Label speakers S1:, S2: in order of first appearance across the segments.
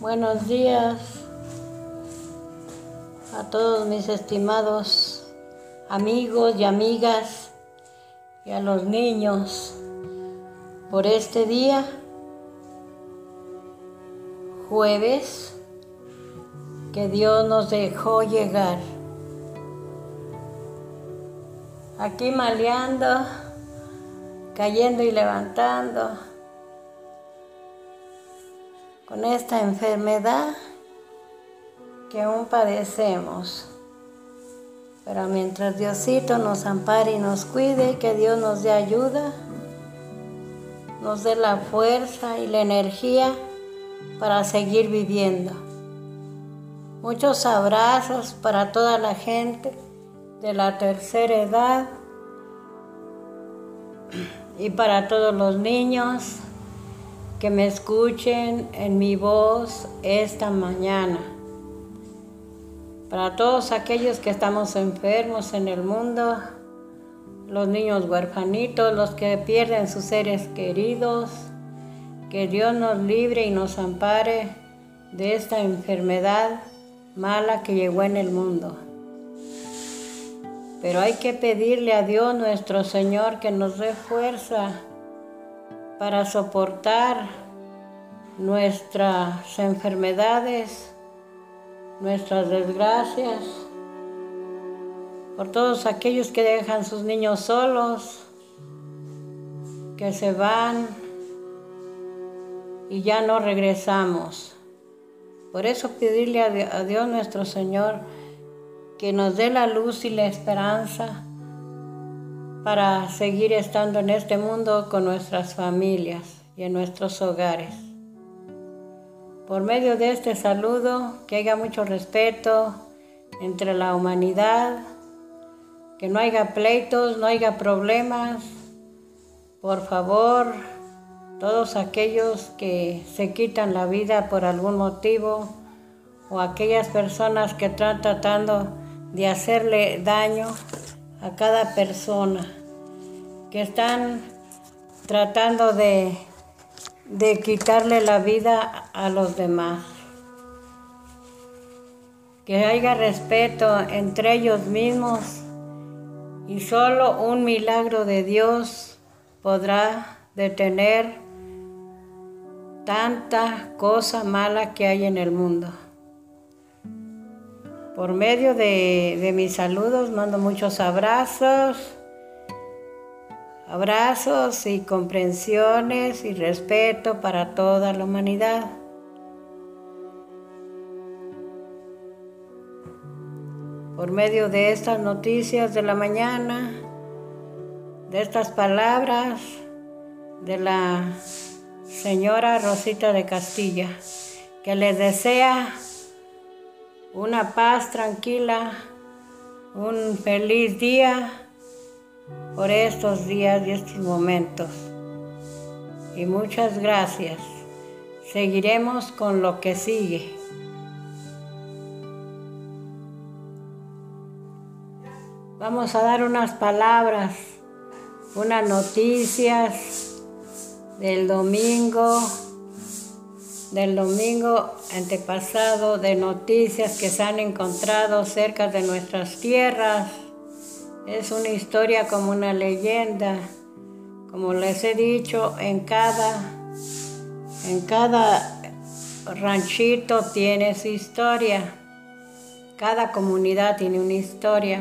S1: Buenos días a todos mis estimados amigos y amigas y a los niños por este día, jueves, que Dios nos dejó llegar. Aquí maleando, cayendo y levantando con esta enfermedad que aún padecemos. Pero mientras Diosito nos ampare y nos cuide, que Dios nos dé ayuda, nos dé la fuerza y la energía para seguir viviendo. Muchos abrazos para toda la gente de la tercera edad y para todos los niños que me escuchen en mi voz esta mañana. Para todos aquellos que estamos enfermos en el mundo, los niños huerfanitos, los que pierden sus seres queridos, que Dios nos libre y nos ampare de esta enfermedad mala que llegó en el mundo. Pero hay que pedirle a Dios nuestro Señor que nos dé fuerza para soportar nuestras enfermedades, nuestras desgracias, por todos aquellos que dejan sus niños solos, que se van y ya no regresamos. Por eso pedirle a Dios nuestro Señor que nos dé la luz y la esperanza para seguir estando en este mundo con nuestras familias y en nuestros hogares. Por medio de este saludo, que haya mucho respeto entre la humanidad, que no haya pleitos, no haya problemas. Por favor, todos aquellos que se quitan la vida por algún motivo o aquellas personas que están tratando de hacerle daño, a cada persona, que están tratando de, de quitarle la vida a los demás. Que haya respeto entre ellos mismos y solo un milagro de Dios podrá detener tanta cosa mala que hay en el mundo. Por medio de, mis saludos mando muchos abrazos, abrazos y comprensiones y respeto para toda la humanidad. Por medio de estas noticias de la mañana, de estas palabras de la señora Rosita de Castilla, que les desea una paz tranquila, un feliz día por estos días y estos momentos. Y muchas gracias. Seguiremos con lo que sigue. Vamos a dar unas palabras, unas noticias del domingo del domingo antepasado de noticias que se han encontrado cerca de nuestras tierras. Es una historia como una leyenda. Como les he dicho, en cada, en cada ranchito tiene su historia. Cada comunidad tiene una historia.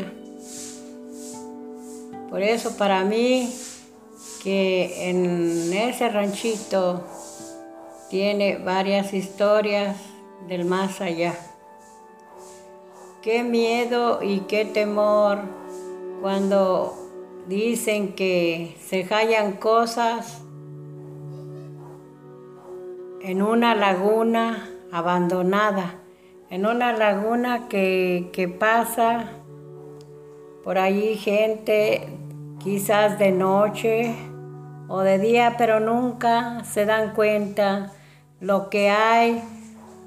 S1: Por eso para mí que en ese ranchito tiene varias historias del más allá. Qué miedo y qué temor cuando dicen que se hallan cosas en una laguna abandonada, en una laguna que, que pasa por allí gente quizás de noche o de día, pero nunca se dan cuenta lo que hay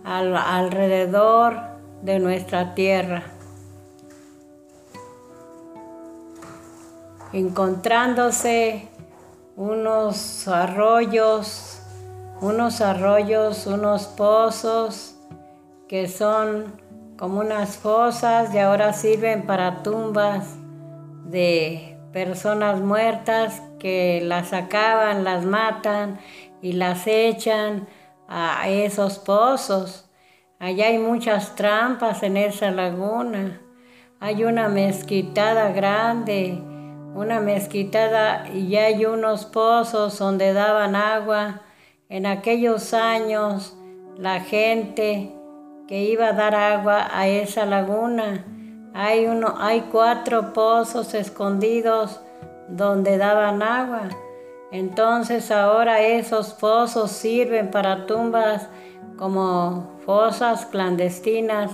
S1: alrededor de nuestra tierra. Encontrándose unos arroyos unos arroyos, unos pozos que son como unas fosas y ahora sirven para tumbas de personas muertas que las sacaban, las matan y las echan a esos pozos. Allá hay muchas trampas en esa laguna. Hay una mezquitada grande, una mezquitada y hay unos pozos donde daban agua. En aquellos años la gente que iba a dar agua a esa laguna, hay, uno, hay cuatro pozos escondidos donde daban agua. Entonces ahora esos pozos sirven para tumbas como fosas clandestinas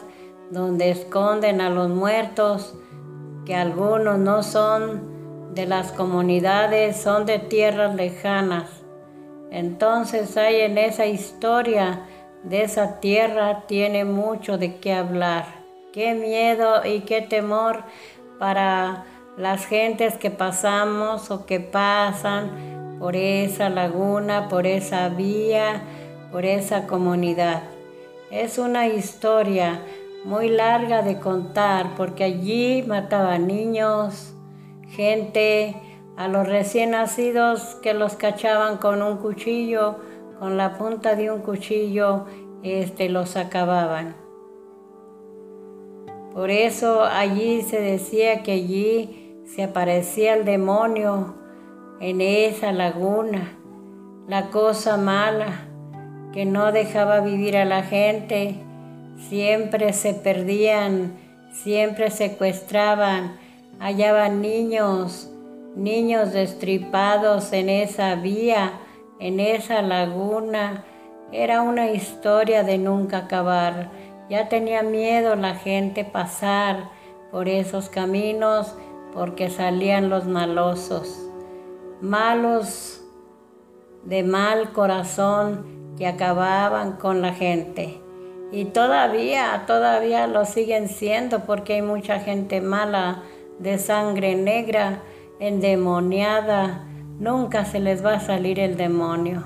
S1: donde esconden a los muertos, que algunos no son de las comunidades, son de tierras lejanas. Entonces hay en esa historia de esa tierra tiene mucho de qué hablar. Qué miedo y qué temor para las gentes que pasamos o que pasan por esa laguna, por esa vía, por esa comunidad. Es una historia muy larga de contar porque allí mataban niños, gente, a los recién nacidos que los cachaban con un cuchillo, con la punta de un cuchillo, este, los acababan. Por eso allí se decía que allí se aparecía el demonio en esa laguna, la cosa mala que no dejaba vivir a la gente, siempre se perdían, siempre secuestraban, hallaban niños, niños destripados en esa vía, en esa laguna. Era una historia de nunca acabar. Ya tenía miedo la gente pasar por esos caminos porque salían los malosos, malos de mal corazón que acababan con la gente. Y todavía, todavía lo siguen siendo porque hay mucha gente mala, de sangre negra, endemoniada. Nunca se les va a salir el demonio.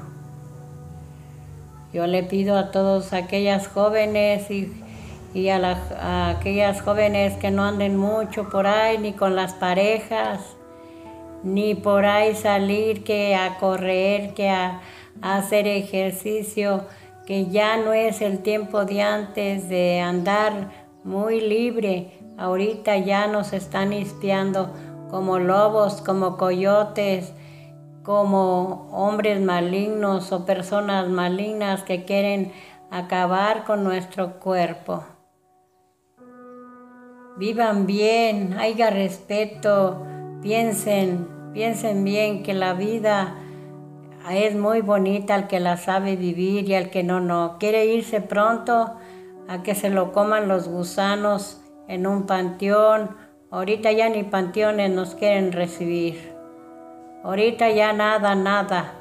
S1: Yo le pido a todas aquellas jóvenes y, y a, a, aquellas jóvenes que no anden mucho por ahí, ni con las parejas, ni por ahí salir que a correr, que a, hacer ejercicio que ya no es el tiempo de antes de andar muy libre. Ahorita ya nos están espiando como lobos, como coyotes, como hombres malignos o personas malignas que quieren acabar con nuestro cuerpo. Vivan bien, haya respeto, piensen, piensen bien que la vida es muy bonita al que la sabe vivir y al que no, no. Quiere irse pronto a que se lo coman los gusanos en un panteón. Ahorita ya ni panteones nos quieren recibir. Ahorita ya nada, nada.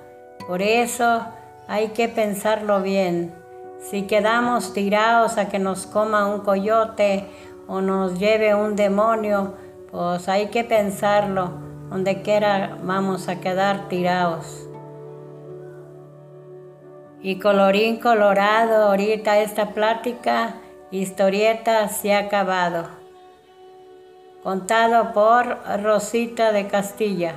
S1: Por eso hay que pensarlo bien. Si quedamos tirados a que nos coma un coyote o nos lleve un demonio, pues hay que pensarlo. Donde quiera vamos a quedar tirados. Y colorín colorado, ahorita esta plática, historieta se ha acabado. Contado por Rosita de Castilla.